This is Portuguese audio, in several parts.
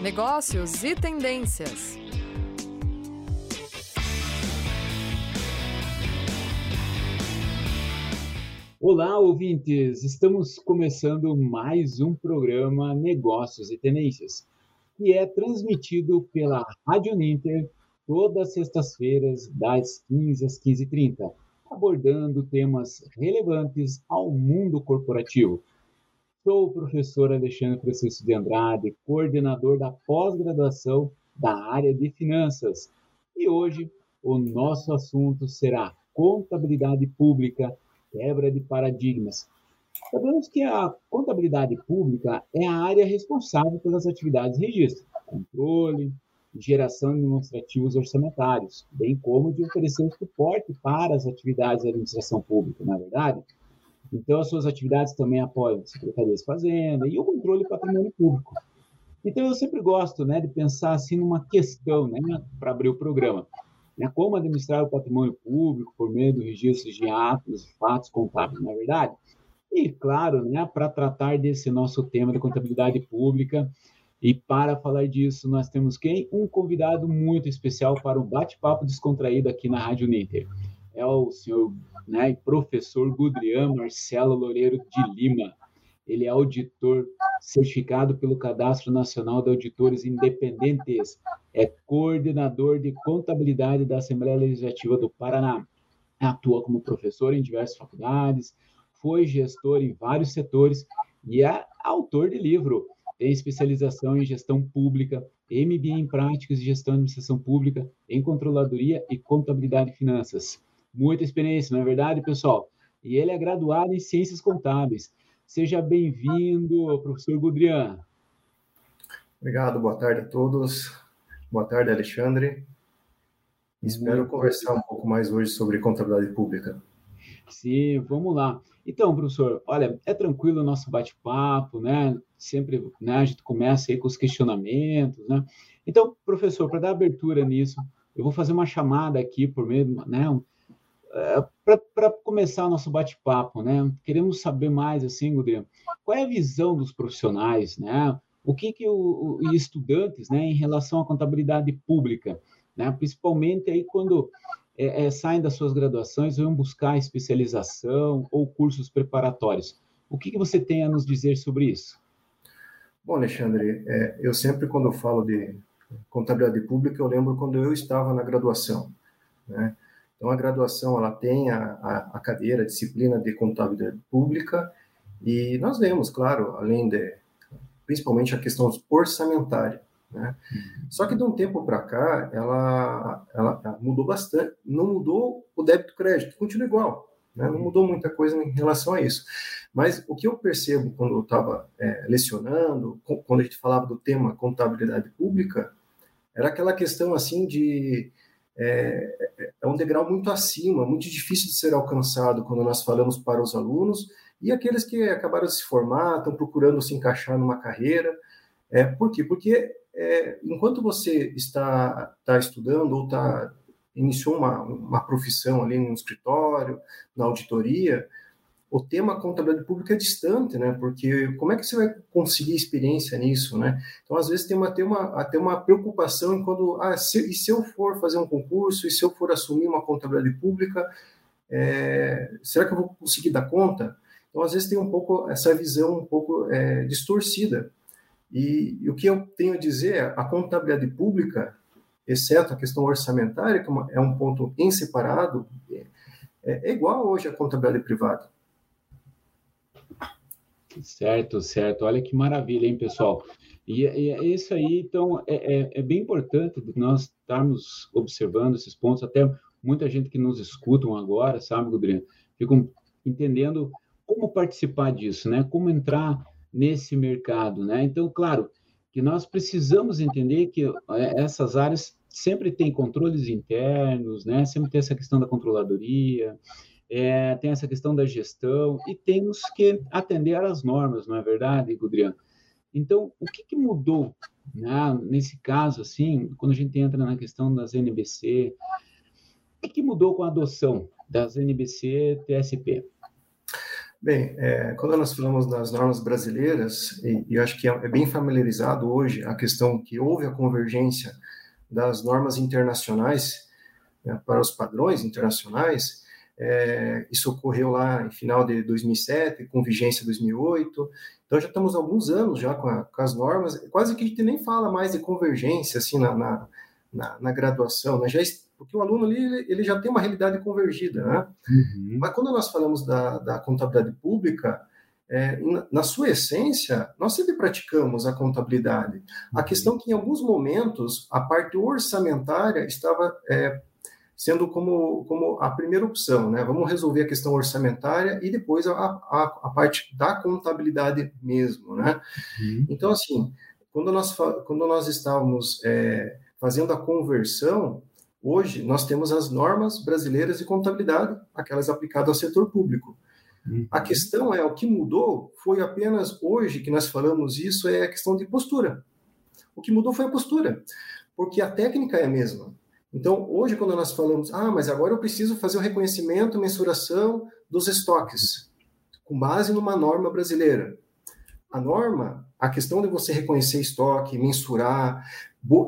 negócios e tendências. Olá, ouvintes! Estamos começando mais um programa Negócios e Tendências, que é transmitido pela Rádio Ninter todas as sextas-feiras, das 15 às 15h30, abordando temas relevantes ao mundo corporativo. Sou o professor Alexandre Francisco de Andrade, coordenador da pós-graduação da área de finanças. E hoje o nosso assunto será contabilidade pública, quebra de paradigmas. Sabemos que a contabilidade pública é a área responsável pelas atividades de registro, controle, geração de demonstrativos orçamentários, bem como de oferecer suporte para as atividades da administração pública, na é verdade? Então, as suas atividades também apoiam secretarias de fazenda e o controle do patrimônio público. Então, eu sempre gosto né, de pensar assim numa questão, né, para abrir o programa. Né, como administrar o patrimônio público por meio do registro de atos e fatos contábeis, não é verdade? E, claro, né, para tratar desse nosso tema de contabilidade pública, e para falar disso, nós temos quem? Um convidado muito especial para o bate-papo descontraído aqui na Rádio Ninter. É o senhor né, professor Gudrian Marcelo Loureiro de Lima. Ele é auditor certificado pelo Cadastro Nacional de Auditores Independentes. É coordenador de contabilidade da Assembleia Legislativa do Paraná. Atua como professor em diversas faculdades, foi gestor em vários setores e é autor de livro tem especialização em gestão pública, MBA em práticas de gestão de administração pública, em controladoria e contabilidade e finanças. Muita experiência, não é verdade, pessoal? E ele é graduado em ciências contábeis. Seja bem-vindo, professor Gudrian. Obrigado, boa tarde a todos. Boa tarde, Alexandre. Espero Muito conversar bom. um pouco mais hoje sobre contabilidade pública. Sim, vamos lá. Então, professor, olha, é tranquilo o nosso bate-papo, né? Sempre né, a gente começa aí com os questionamentos, né? Então, professor, para dar abertura nisso, eu vou fazer uma chamada aqui por meio, né? Para começar nosso bate-papo, né? Queremos saber mais, assim, Gudrian, qual é a visão dos profissionais, né? O que que o, o estudantes, né, em relação à contabilidade pública, né? Principalmente aí quando é, é, saem das suas graduações, vão buscar especialização ou cursos preparatórios. O que, que você tem a nos dizer sobre isso? Bom, Alexandre, é, eu sempre, quando eu falo de contabilidade pública, eu lembro quando eu estava na graduação. Né? Então, a graduação ela tem a, a, a cadeira, a disciplina de contabilidade pública, e nós vemos, claro, além de, principalmente a questão orçamentária. Né? Só que de um tempo para cá, ela, ela mudou bastante. Não mudou o débito crédito, continua igual. Né? Não mudou muita coisa em relação a isso. Mas o que eu percebo quando eu estava é, lecionando, quando a gente falava do tema contabilidade pública, era aquela questão assim de é, é, um degrau muito acima, muito difícil de ser alcançado quando nós falamos para os alunos e aqueles que acabaram de se formar, estão procurando se encaixar numa carreira. É, por quê? Porque é, enquanto você está, está estudando ou está iniciou uma, uma profissão ali no escritório, na auditoria, o tema contabilidade pública é distante, né? Porque como é que você vai conseguir experiência nisso, né? Então, às vezes, tem uma, tem uma, até uma preocupação em quando, ah, se, e se eu for fazer um concurso, e se eu for assumir uma contabilidade pública, é, será que eu vou conseguir dar conta? Então, às vezes, tem um pouco essa visão um pouco é, distorcida. E, e, o que eu tenho a dizer é a contabilidade pública, exceto a questão orçamentária, que é, é um ponto em separado, é, é igual hoje à contabilidade privada. Certo, certo. Olha que maravilha, hein, pessoal? E, e é isso aí, então, é, é, é, bem importante nós estarmos observando esses pontos, até muita gente que nos escutam agora, sabe, Gabriel, ficam entendendo como participar disso, né? Como entrar nesse mercado, né? Então, claro, que nós precisamos entender que é, essas áreas sempre têm controles internos, né? Sempre tem essa questão da controladoria, é, tem essa questão da gestão e temos que atender às normas, não é verdade, Gudrian? Então, o que, que mudou né, nesse caso, assim, quando a gente entra na questão das NBC? O que, que mudou com a adoção das NBC TSP? Bem, é, quando nós falamos das normas brasileiras, e, e acho que é, é, bem familiarizado hoje a questão que houve a convergência das normas internacionais né, para os padrões internacionais, é, isso ocorreu lá em final de 2007, com vigência 2008. Então já estamos há alguns anos já com, a, com, as normas. Quase que a gente nem fala mais de convergência assim na, na, na, na graduação, né? já porque o aluno ali ele já tem uma realidade convergida, né? Uhum. Mas quando nós falamos da, da contabilidade pública, é, na sua essência, nós sempre praticamos a contabilidade. A uhum. questão é que, em alguns momentos, a parte orçamentária estava é, sendo como, como a primeira opção, né? Vamos resolver a questão orçamentária e depois a, a, a parte da contabilidade mesmo, né? Uhum. Então, assim, quando nós, quando nós estávamos é, fazendo a conversão, Hoje, nós temos as normas brasileiras de contabilidade, aquelas aplicadas ao setor público. Uhum. A questão é, o que mudou foi apenas hoje que nós falamos isso, é a questão de postura. O que mudou foi a postura, porque a técnica é a mesma. Então, hoje, quando nós falamos, ah, mas agora eu preciso fazer o reconhecimento, mensuração dos estoques, com base numa norma brasileira. A norma, a questão de você reconhecer estoque, mensurar,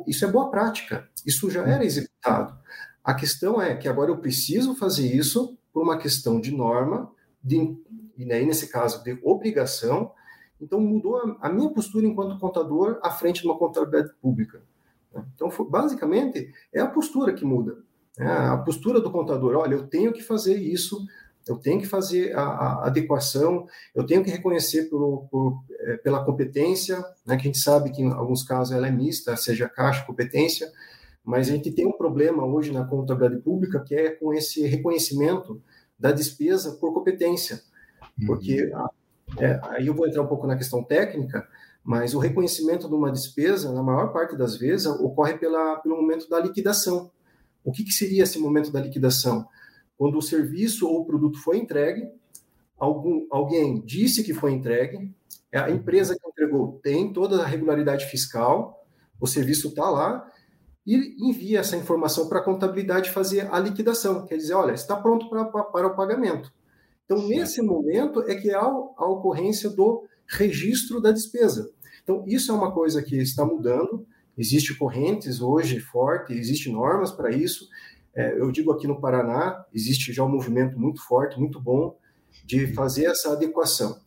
isso é boa prática. Isso já era executado. A questão é que agora eu preciso fazer isso por uma questão de norma, de, e aí, nesse caso, de obrigação. Então, mudou a, a minha postura enquanto contador à frente de uma contabilidade pública. Então, basicamente, é a postura que muda. É a postura do contador, olha, eu tenho que fazer isso, eu tenho que fazer a, a adequação, eu tenho que reconhecer por, é, pela competência, né, que a gente sabe que em alguns casos ela é mista, seja caixa, competência, mas a gente tem um problema hoje na contabilidade pública que é com esse reconhecimento da despesa por competência, porque uhum. é, aí eu vou entrar um pouco na questão técnica, mas o reconhecimento de uma despesa, na maior parte das vezes, ocorre pela, pelo momento da liquidação. O que, que seria esse momento da liquidação? Quando o serviço ou o produto foi entregue, algum, alguém disse que foi entregue, a empresa que entregou tem toda a regularidade fiscal, o serviço está lá, e envia essa informação para a contabilidade fazer a liquidação, quer dizer, olha, está pronto para, para o pagamento. Então, nesse momento é que há a ocorrência do registro da despesa. Então, isso é uma coisa que está mudando, existe correntes hoje forte, existe normas para isso. É, eu digo aqui no Paraná, existe já um movimento muito forte, muito bom, de fazer essa adequação.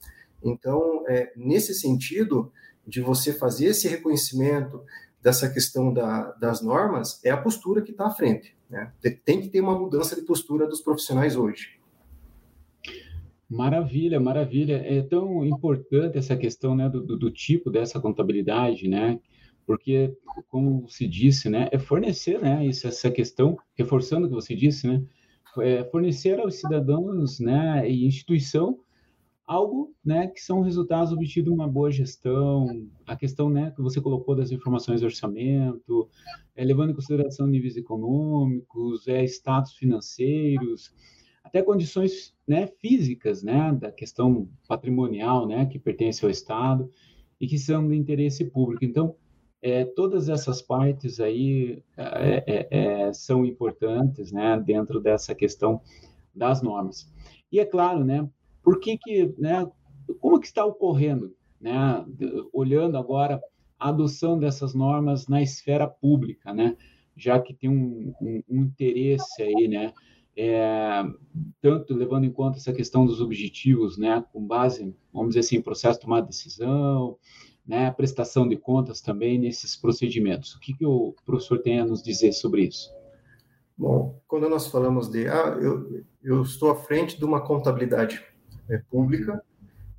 Então, é, nesse sentido, de você fazer esse reconhecimento, dessa questão da, das normas é a postura que está à frente. Né? Tem que ter uma mudança de postura dos profissionais hoje. Maravilha, maravilha. É tão importante essa questão né, do, do, tipo dessa contabilidade, né? Porque, como se disse, né, é fornecer, né, essa questão, reforçando o que você disse, né, é fornecer aos cidadãos, né, e instituição algo né, que são resultados obtidos de uma boa gestão, a questão né, que você colocou das informações de orçamento, é, levando em consideração níveis econômicos, é, status financeiros, até condições né, físicas né, da questão patrimonial né, que pertence ao Estado e que são de interesse público. Então, é, todas essas partes aí é, é, é são importantes né, dentro dessa questão das normas. E é claro, né, por que que, né, como que está ocorrendo, né, olhando agora a adoção dessas normas na esfera pública, né, já que tem um, um, um interesse aí, né, é, tanto levando em conta essa questão dos objetivos, né, com base, vamos dizer assim, processo de tomar decisão, né, prestação de contas também nesses procedimentos. O que, que o professor tem a nos dizer sobre isso? Bom, quando nós falamos de, ah, eu, eu estou à frente de uma contabilidade é, pública,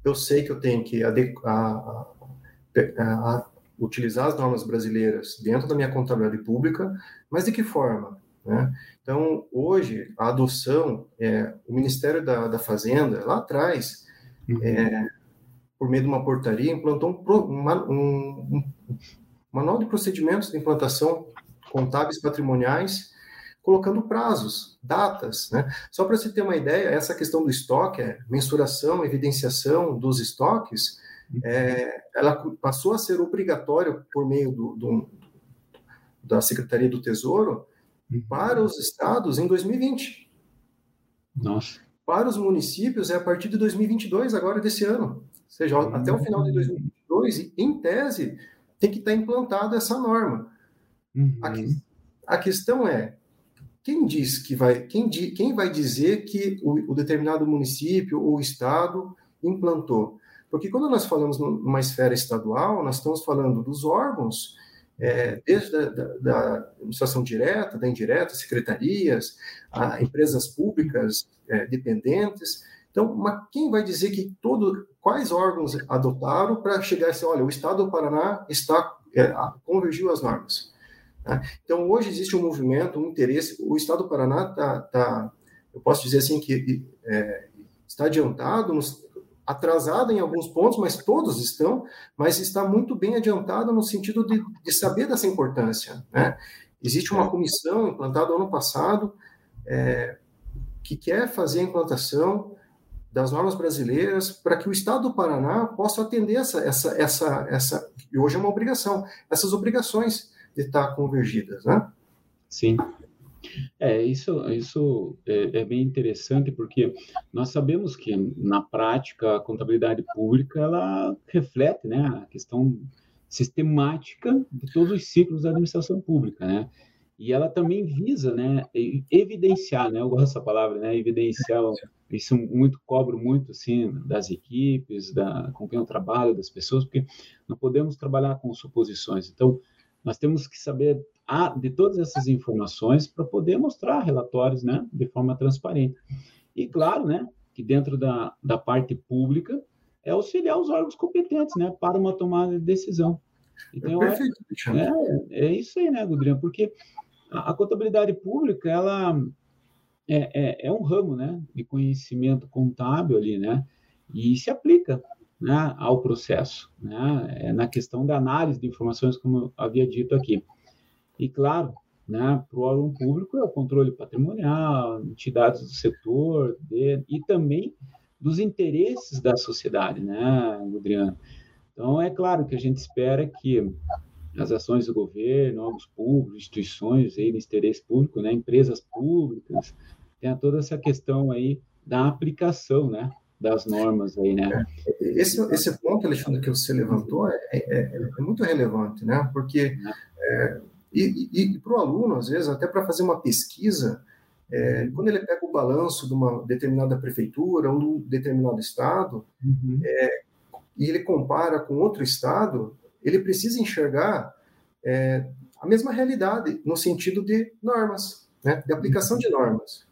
eu sei que eu tenho que adequar, utilizar as normas brasileiras dentro da minha contabilidade pública, mas de que forma? Né? Então, hoje, a adoção, é, o Ministério da, da Fazenda, lá atrás, uhum. é, por meio de uma portaria, implantou um, uma, um, um manual de procedimentos de implantação contábeis patrimoniais colocando prazos, datas. Né? Só para você ter uma ideia, essa questão do estoque, é, mensuração, evidenciação dos estoques, é, ela passou a ser obrigatória por meio do, do, da Secretaria do Tesouro para os estados em 2020. Nossa. Para os municípios é a partir de 2022, agora desse ano. Ou seja, até o final de 2022, em tese, tem que estar implantada essa norma. Uhum. A, a, questão é, quem diz que vai, quem, quem vai dizer que o, o determinado município ou estado implantou? Porque quando nós falamos numa esfera estadual, nós estamos falando dos órgãos, é, desde a da, da, administração direta, da indireta, secretarias, a empresas públicas é, dependentes. Então, quem vai dizer que todo, quais órgãos adotaram para chegar a assim, olha, o Estado do Paraná está é, convergiu as normas. Né? Então, hoje existe um movimento, um interesse. O Estado do Paraná está, tá, eu posso dizer assim que é, está adiantado nos, atrasada em alguns pontos, mas todos estão, mas está muito bem adiantada no sentido de, de saber dessa importância. Né? Existe uma comissão implantada ano passado é, que quer fazer a implantação das normas brasileiras para que o Estado do Paraná possa atender essa, essa, essa, essa, e hoje é uma obrigação, essas obrigações de estar convergidas, né? Sim. É, isso, isso é, é, bem interessante porque nós sabemos que na prática a contabilidade pública ela reflete, né, a questão sistemática de todos os ciclos da administração pública, né? E ela também visa, né, evidenciar, né, eu gosto dessa palavra, né, evidenciar, isso muito cobro muito assim das equipes, da acompanhar o trabalho das pessoas, porque não podemos trabalhar com suposições. Então, nós temos que saber a, de todas essas informações para poder mostrar relatórios né, de forma transparente. E claro, né, que dentro da, da parte pública é auxiliar os órgãos competentes né, para uma tomada de decisão. Então, é, é, é isso aí, né, Gudrian? Porque a, a contabilidade pública, ela é, é, é, um ramo né, de conhecimento contábil ali, né? E se aplica né, ao processo, né? É na questão da análise de informações, como eu havia dito aqui. E, claro, né, para o órgão público é o controle patrimonial, entidades do setor de, e também dos interesses da sociedade, né, Adriano? Então, é claro que a gente espera que as ações do governo, órgãos públicos, instituições aí de interesse público, né, empresas públicas, tenha toda essa questão aí da aplicação, né, das normas aí, né? É, esse, esse ponto, Alexandre, que você levantou é, é, é muito relevante, né? Porque é, e, e, e para o aluno, às vezes, até para fazer uma pesquisa, é, quando ele pega o balanço de uma determinada prefeitura ou de um determinado estado, uhum. é, e ele compara com outro estado, ele precisa enxergar é, a mesma realidade no sentido de normas, né, de aplicação de normas.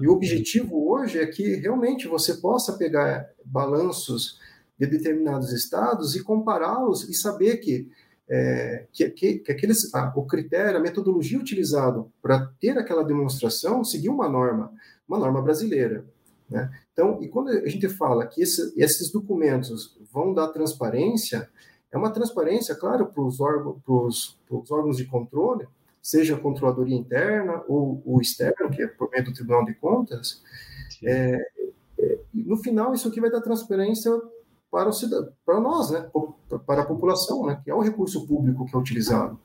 E o objetivo hoje é que realmente você possa pegar balanços de determinados estados e compará-los e saber que é, que, que, que, aqueles, ah, o critério, a metodologia utilizado para ter aquela demonstração seguiu uma norma, uma norma brasileira. Né? Então, e quando a gente fala que esse, esses documentos vão dar transparência, é uma transparência, claro, para os órgãos, órgãos de controle, seja a controladoria interna ou o externo, que é por meio do Tribunal de Contas, é, é, no final isso aqui vai dar transparência para, o cidadão, para nós, né? para a população, né? que é o recurso público que é utilizado.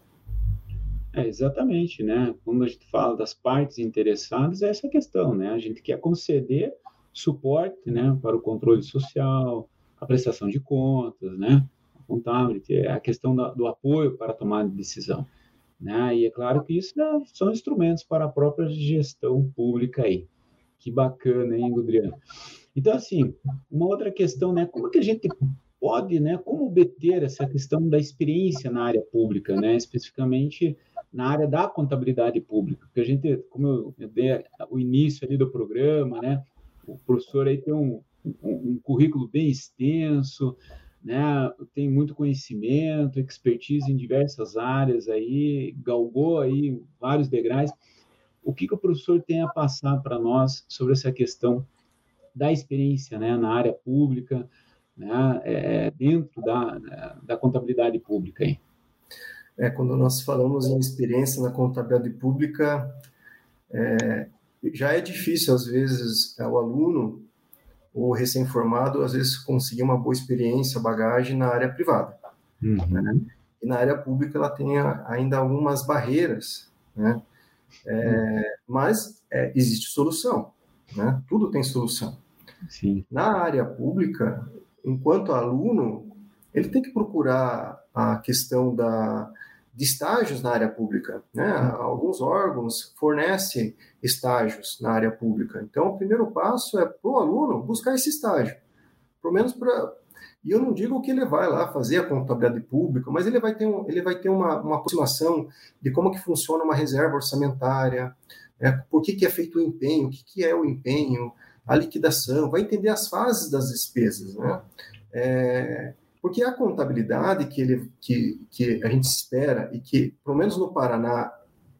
É, exatamente, né? Quando a gente fala das partes interessadas, é essa questão, né? A gente quer conceder suporte, né, para o controle social, a prestação de contas, né, a contabilidade, a questão da, do apoio para a tomada de decisão, né? E é claro que isso né, são instrumentos para a própria gestão pública aí. Que bacana, hein, Gudriano? Então, assim, uma outra questão, né? Como que a gente pode, né? Como obter essa questão da experiência na área pública, né? Especificamente na área da contabilidade pública, porque a gente, como eu dei o início ali do programa, né? O professor aí tem um, um, um currículo bem extenso, né? Tem muito conhecimento, expertise em diversas áreas aí, galgou aí vários degraus. O que, que o professor tem a passar para nós sobre essa questão da experiência né, na área pública, né, é, dentro da, da contabilidade pública. Aí. É, quando nós falamos em experiência na contabilidade pública, é, já é difícil, às vezes, o aluno ou recém-formado, às vezes, conseguir uma boa experiência, bagagem na área privada. Uhum. Né? E na área pública ela tem ainda algumas barreiras, né? É, mas é, existe solução. Né? Tudo tem solução. Sim. Na área pública, enquanto aluno, ele tem que procurar a questão da, de estágios na área pública. Né? Alguns órgãos fornecem estágios na área pública. Então, o primeiro passo é para o aluno buscar esse estágio. Pelo menos para. E eu não digo que ele vai lá fazer a contabilidade pública, mas ele vai ter, um, ele vai ter uma, uma aproximação de como que funciona uma reserva orçamentária, né? por que, que é feito o empenho, o que, que é o empenho, a liquidação, vai entender as fases das despesas. Né? É, porque a contabilidade que, ele, que, que a gente espera e que, pelo menos no Paraná,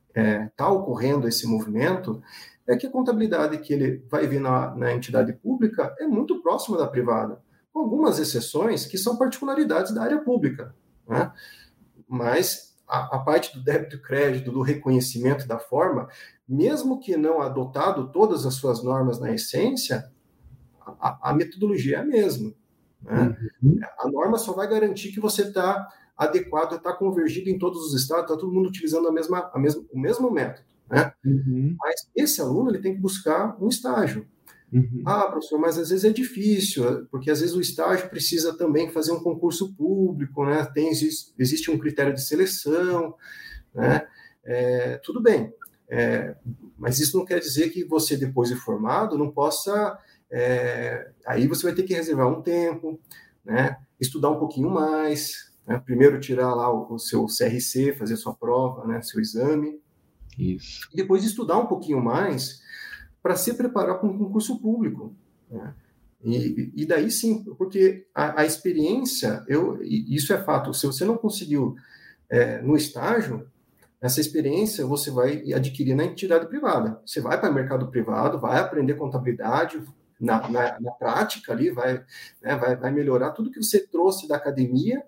está é, tá ocorrendo esse movimento, é que a contabilidade que ele vai ver na, na entidade pública é muito próxima da privada, com algumas exceções que são particularidades da área pública. Né? Mas a, a, parte do débito e crédito, do reconhecimento da forma, mesmo que não adotado todas as suas normas na essência, a, a metodologia é a mesma. Né? Uhum. A norma só vai garantir que você está adequado, está convergido em todos os estados, está todo mundo utilizando a mesma, a o mesmo método. Né? Uhum. Mas esse aluno ele tem que buscar um estágio. Uhum. Ah, professor, mas às vezes é difícil, porque às vezes o estágio precisa também fazer um concurso público, né? Tem, existe, existe um critério de seleção, né? É, tudo bem, é, mas isso não quer dizer que você, depois de formado, não possa é, aí você vai ter que reservar um tempo, né? estudar um pouquinho mais, né? primeiro tirar lá o, o, seu CRC, fazer sua prova, né? seu exame. Isso. E depois estudar um pouquinho mais para se preparar para um concurso público. Né? E, e, daí sim, porque a, a, experiência, eu, isso é fato, se você não conseguiu é, no estágio, essa experiência você vai adquirir na entidade privada. Você vai para o mercado privado, vai aprender contabilidade, na, na, na prática ali, vai, né, vai, vai melhorar tudo que você trouxe da academia,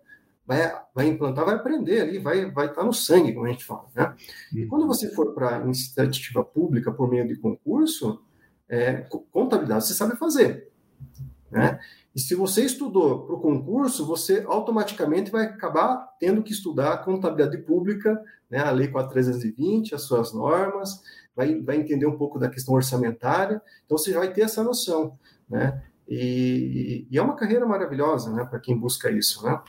vai, vai implantar, vai aprender ali, vai, vai estar no sangue, como a gente fala. Né? E uhum. quando você for para a iniciativa pública por meio de concurso, é, contabilidade você sabe fazer. Né? E se você estudou para o concurso, você automaticamente vai acabar tendo que estudar a contabilidade pública, né, a Lei 4320, as suas normas, vai, vai entender um pouco da questão orçamentária, então você vai ter essa noção, né? E, e é uma carreira maravilhosa, né, para quem busca isso, né?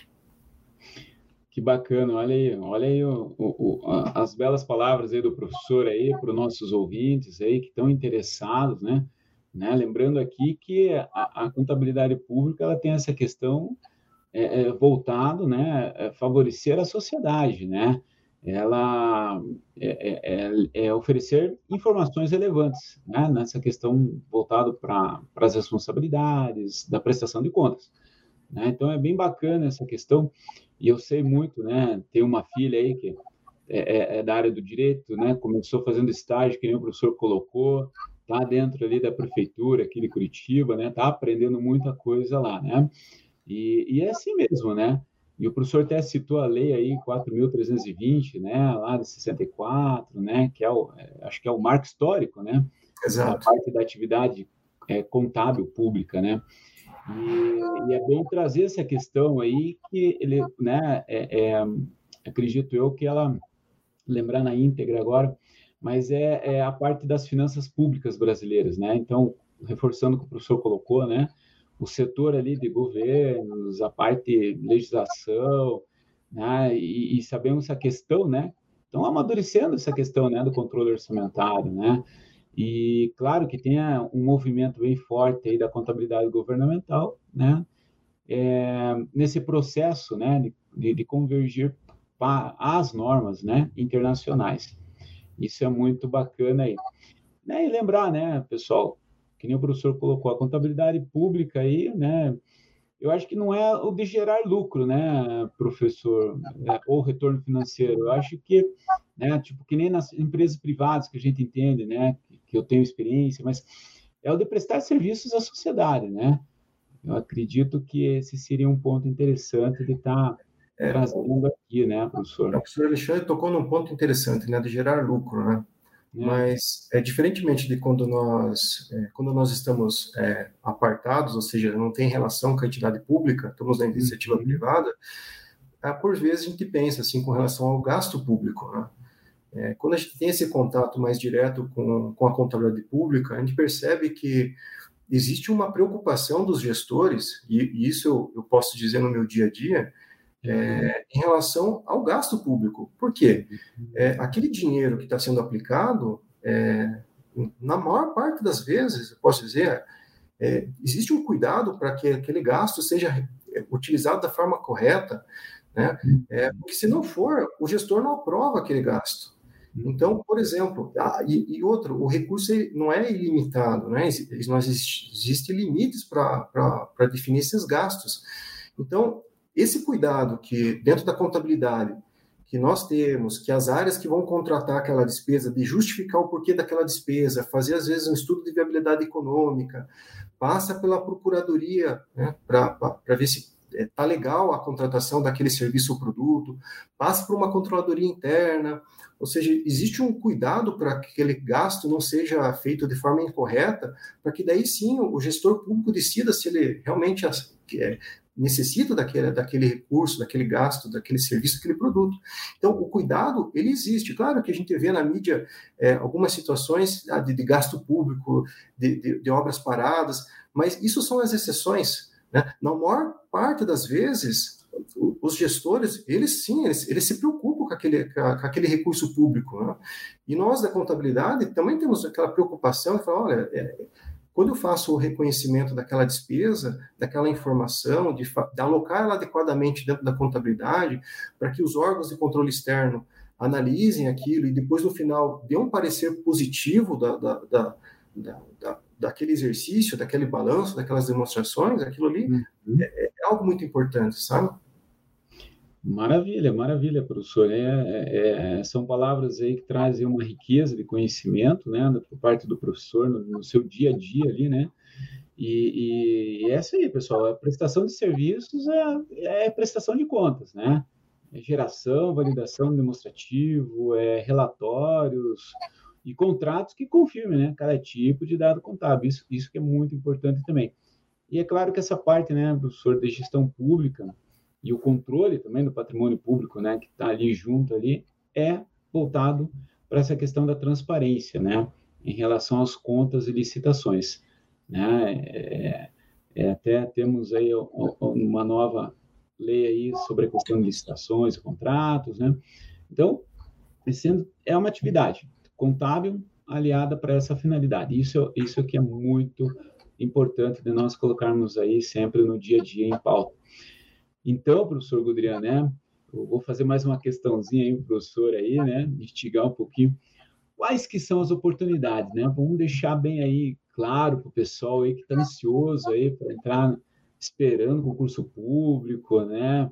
Que bacana, olha aí, olha aí o, o, o, as belas palavras aí do professor aí para os nossos ouvintes aí que estão interessados, né? Né? Lembrando aqui que a, a, contabilidade pública ela tem essa questão é, é, voltado, né, a favorecer a sociedade, né? ela é, é, é, é oferecer informações relevantes né, nessa questão voltado para as responsabilidades da prestação de contas. Né? Então é bem bacana essa questão e eu sei muito, né? Tem uma filha aí que é, é, é, da área do direito, né? Começou fazendo estágio que nem o professor colocou, tá dentro ali da prefeitura aqui de Curitiba, né? Tá aprendendo muita coisa lá, né? E, e é assim mesmo, né? E o professor até citou a lei aí 4.320, né, lá de 64, né, que é o, é, acho que é o marco histórico, né, Exato. a parte da atividade é, contábil pública, né, e, e, é bem trazer essa questão aí que ele, né, é, é, acredito eu que ela lembrar na íntegra agora, mas é, é a parte das finanças públicas brasileiras, né, então reforçando o que o professor colocou, né, o setor ali de governos, a parte legislação, né? E, e sabemos essa questão, né? Estão amadurecendo essa questão, né, do controle orçamentário, né? E claro que tem um movimento bem forte aí da contabilidade governamental, né? É, nesse processo, né, de, de convergir para as normas, né, internacionais. Isso é muito bacana aí. Né? E lembrar, né, pessoal, que nem o professor colocou, a contabilidade pública aí, né? Eu acho que não é o de gerar lucro, né, professor, é, ou retorno financeiro. Eu acho que, né, tipo, que nem nas empresas privadas que a gente entende, né, que eu tenho experiência, mas é o de prestar serviços à sociedade, né? Eu acredito que esse seria um ponto interessante de estar tá é, trazendo aqui, né, professor? O professor Alexandre tocou num ponto interessante, né, de gerar lucro, né? Né? Mas, é, diferentemente de quando nós, é, quando nós estamos é, apartados, ou seja, não tem relação com a entidade pública, estamos na iniciativa uhum. privada, é, por vezes a gente pensa assim com relação ao gasto público. Né? é, quando a gente tem esse contato mais direto com, com a contabilidade pública, a gente percebe que existe uma preocupação dos gestores, e, e isso eu, eu, posso dizer no meu dia a dia, é, em relação ao gasto público. Por quê? É, aquele dinheiro que está sendo aplicado, é, na maior parte das vezes, eu posso dizer, é, existe um cuidado para que aquele gasto seja utilizado da forma correta, né? É, porque se não for, o gestor não aprova aquele gasto. Então, por exemplo, ah, e, e, outro, o recurso não é ilimitado, né? Nós existem limites para definir esses gastos. Então, esse cuidado que dentro da contabilidade que nós temos, que as áreas que vão contratar aquela despesa, de justificar o porquê daquela despesa, fazer às vezes um estudo de viabilidade econômica, passa pela procuradoria, né, para ver se está legal a contratação daquele serviço ou produto, passa por uma controladoria interna, ou seja, existe um cuidado para que aquele gasto não seja feito de forma incorreta, para que daí sim o gestor público decida se ele realmente é, necessita daquele, daquele recurso, daquele gasto, daquele serviço, daquele produto. Então, o cuidado, ele existe. Claro que a gente vê na mídia é, algumas situações ah, de, de gasto público, de, de, de obras paradas, mas isso são as exceções. Né? Na maior parte das vezes, os gestores, eles sim, eles, eles se preocupam com aquele, com aquele recurso público. Né? E nós, da contabilidade, também temos aquela preocupação de falar, olha, é, quando eu faço o reconhecimento daquela despesa, daquela informação, de, de alocar ela adequadamente dentro da contabilidade, para que os órgãos de controle externo analisem aquilo e depois, no final, dê um parecer positivo da, da, da, da daquele exercício, daquele balanço, daquelas demonstrações, aquilo ali uhum. é, é, algo muito importante, sabe? Maravilha, maravilha, professor. É, é, é, são palavras aí que trazem uma riqueza de conhecimento, né, por parte do professor no, no seu dia a dia ali, né? E, e, e é aí, pessoal. A prestação de serviços é, é prestação de contas, né? É geração, validação demonstrativo, é relatórios, e contratos que confirmem né, cada tipo de dado contábil. Isso, isso que é muito importante também. E é claro que essa parte, né, professor, de gestão pública e o controle também do patrimônio público, né, que está ali junto ali, é voltado para essa questão da transparência, né, em relação às contas e licitações, né, é, é, até temos aí uma nova lei aí sobre a questão de licitações, contratos, né, então, sendo, é uma atividade, contábil aliada para essa finalidade. Isso, isso que é muito importante de nós colocarmos aí sempre no dia a dia em pauta. Então, professor Gudrian, né, eu vou fazer mais uma questãozinha aí, professor aí, né, instigar um pouquinho. Quais que são as oportunidades, né? Vamos deixar bem aí claro para o pessoal aí que está ansioso aí para entrar esperando concurso público, né?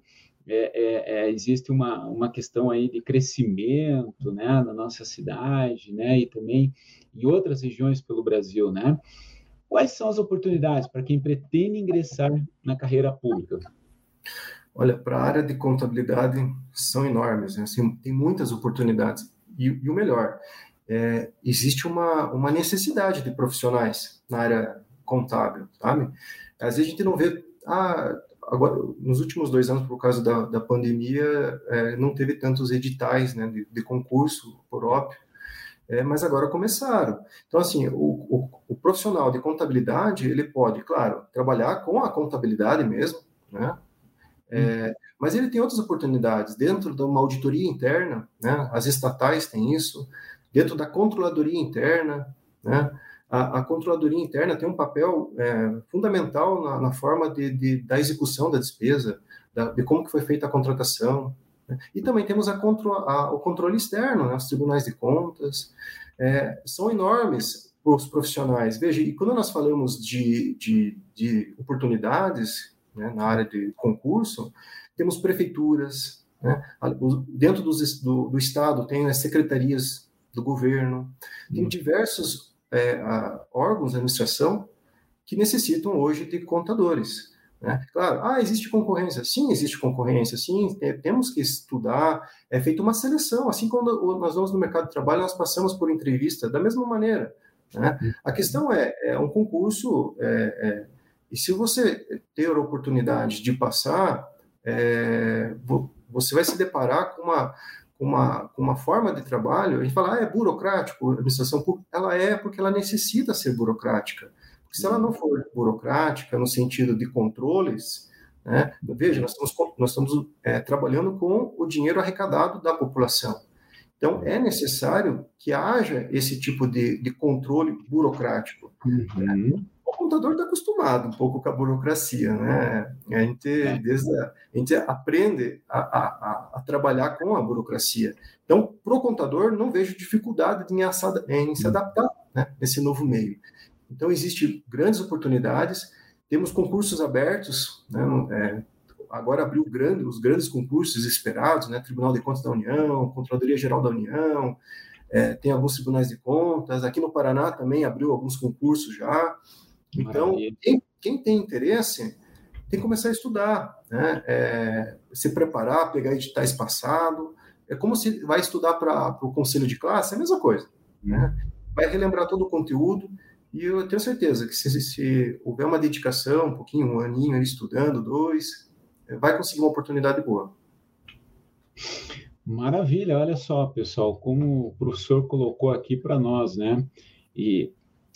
é, é, é, existe uma, uma questão aí de crescimento né, na nossa cidade né, e também em outras regiões pelo Brasil. Né? Quais são as oportunidades para quem pretende ingressar na carreira pública? Olha, para a área de contabilidade são enormes, né? assim, tem muitas oportunidades. E, e o melhor, é, existe uma, uma necessidade de profissionais na área contábil, sabe? Às vezes a gente não vê, ah, agora, nos últimos dois anos, por causa da, da pandemia, é, não teve tantos editais né, de, de concurso por é, mas agora começaram. Então, assim, o, o, o, profissional de contabilidade, ele pode, claro, trabalhar com a contabilidade mesmo, né? É, mas ele tem outras oportunidades dentro de uma auditoria interna, né? As estatais têm isso, dentro da controladoria interna, né? a, a controladoria interna tem um papel é, fundamental na, na forma de, de, da execução da despesa, da, de como que foi feita a contratação. Né? E também temos a contro, a, o controle externo, né? os tribunais de contas, é, são enormes os profissionais. Veja, e quando nós falamos de, de, de oportunidades né, na área de concurso, temos prefeituras, né? dentro dos, do, do Estado tem as secretarias do governo, tem uhum. diversos é, órgãos de administração que necessitam hoje de contadores. Né? Claro, ah, existe concorrência. Sim, existe concorrência. Sim, temos que estudar. É feita uma seleção. Assim quando nós vamos no mercado de trabalho, nós passamos por entrevista da mesma maneira. Né? A questão é, é um concurso, é, é, e se você ter a oportunidade de passar, é, você vai se deparar com uma uma, uma forma de trabalho, a gente fala, ah, é burocrático, a administração pública, ela é porque ela necessita ser burocrática. Porque se ela não for burocrática, no sentido de controles, né, veja, nós estamos, nós estamos é, trabalhando com o dinheiro arrecadado da população. Então, é necessário que haja esse tipo de, de controle burocrático. Uhum. O contador está acostumado um pouco com a burocracia, né? A gente, é. desde a, a gente aprende a, a, a, trabalhar com a burocracia. Então, para o contador, não vejo dificuldade em, em se adaptar né, nesse novo meio. Então, existem grandes oportunidades, temos concursos abertos, né, é, agora abriu grande, os grandes concursos esperados, né? Tribunal de Contas da União, Controladoria Geral da União, é, tem alguns tribunais de contas. Aqui no Paraná também abriu alguns concursos já. Então, quem, quem, tem interesse tem que começar a estudar, né? É, se preparar, pegar editais passado. É como se vai estudar para o conselho de classe, é a mesma coisa. Né? Vai relembrar todo o conteúdo. E eu tenho certeza que se, se houver uma dedicação, um pouquinho, um aninho estudando, dois, vai conseguir uma oportunidade boa. Maravilha, olha só, pessoal, como o professor colocou aqui para nós, né? E,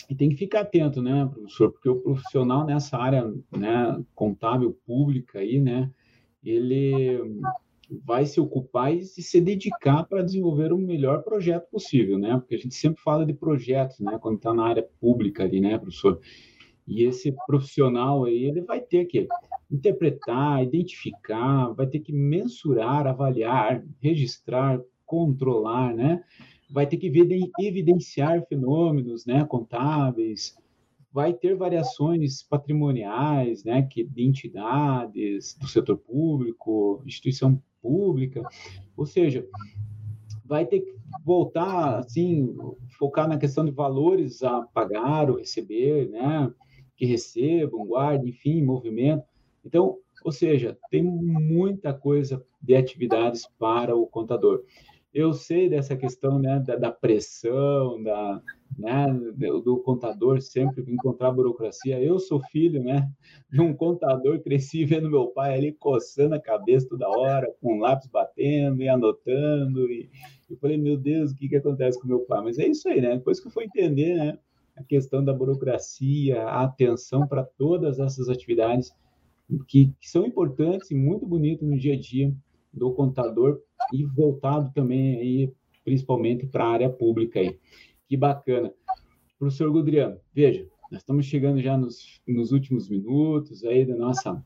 e, tem que ficar atento, né, professor? Porque o profissional nessa área, né, contábil pública aí, né, ele vai se ocupar e se dedicar para desenvolver o melhor projeto possível, né? Porque a gente sempre fala de projetos, né, quando está na área pública ali, né, professor? E esse profissional aí, ele vai ter que interpretar, identificar, vai ter que mensurar, avaliar, registrar, controlar, né? Vai ter que evidenciar fenômenos, né, contábeis, vai ter variações patrimoniais, né, que de entidades do setor público, instituição pública, ou seja, vai ter que voltar assim, focar na questão de valores a pagar ou receber, né, que recebam, guardem, enfim, movimento. Então, ou seja, tem muita coisa de atividades para o contador. Eu sei dessa questão né, da, da pressão, da, né, do contador sempre encontrar burocracia. Eu sou filho né, de um contador, cresci vendo meu pai ali coçando a cabeça toda hora, com o lápis batendo e anotando. E eu falei, meu Deus, o que, que acontece com meu pai? Mas é isso aí, né? Depois que eu fui entender né, a questão da burocracia, a atenção para todas essas atividades que, que, são importantes e muito bonitas no dia a dia do contador e voltado também aí principalmente para a área pública aí. Que bacana. Professor Gudriano, veja, nós estamos chegando já nos, nos últimos minutos aí da nossa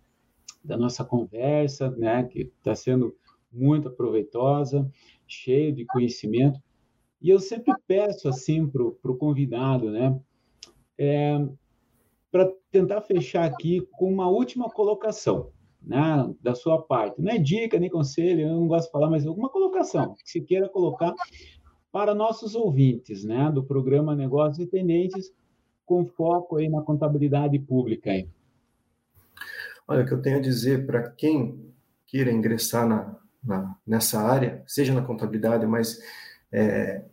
da nossa conversa, né, que está sendo muito proveitosa, cheio de conhecimento. E eu sempre peço assim para o convidado, né? É, para tentar fechar aqui com uma última colocação, né, da sua parte. Não é dica nem conselho, eu não gosto de falar, mas alguma colocação que se queira colocar para nossos ouvintes, né, do programa Negócios e Tendências, com foco aí na contabilidade pública aí. Olha, o que eu tenho a dizer para quem queira ingressar na, na, nessa área, seja na contabilidade, mas é,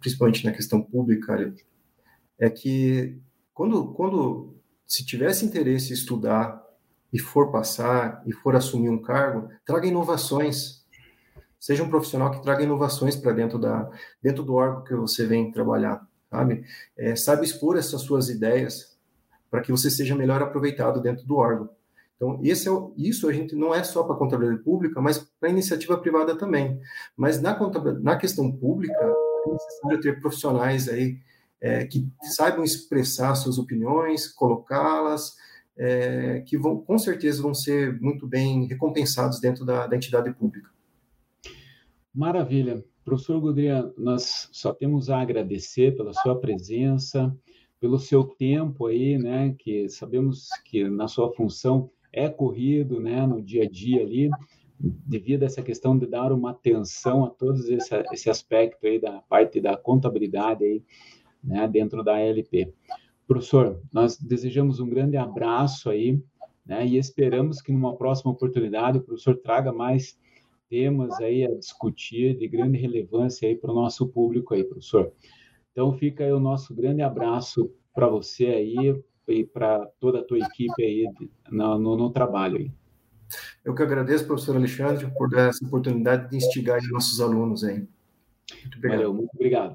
principalmente na questão pública, é que quando, quando se tivesse interesse em estudar e for passar e for assumir um cargo, traga inovações. Seja um profissional que traga inovações para dentro da dentro do órgão que você vem trabalhar, sabe? É, sabe expor essas suas ideias para que você seja melhor aproveitado dentro do órgão. Então, esse é isso a gente não é só para a contabilidade pública, mas para a iniciativa privada também. Mas na, na questão pública, é necessário ter profissionais aí é, que saibam expressar suas opiniões, colocá-las, é, que vão, com certeza vão ser muito bem recompensados dentro da, da entidade pública. Maravilha. Professor Gudrian, nós só temos a agradecer pela sua presença, pelo seu tempo aí, né, que sabemos que na sua função é corrido, né, no dia a dia ali, devido a essa questão de dar uma atenção a todos esse, esse aspecto aí da parte da contabilidade aí, né, dentro da ALP. Professor, nós desejamos um grande abraço aí, né, e esperamos que numa próxima oportunidade o professor traga mais temas aí a discutir de grande relevância aí para o nosso público aí, professor. Então fica aí o nosso grande abraço para você aí e para toda a tua equipe aí no, no, no trabalho aí. Eu que agradeço, professor Alexandre, por dar essa oportunidade de instigar os nossos alunos aí. Muito obrigado. Valeu, muito obrigado.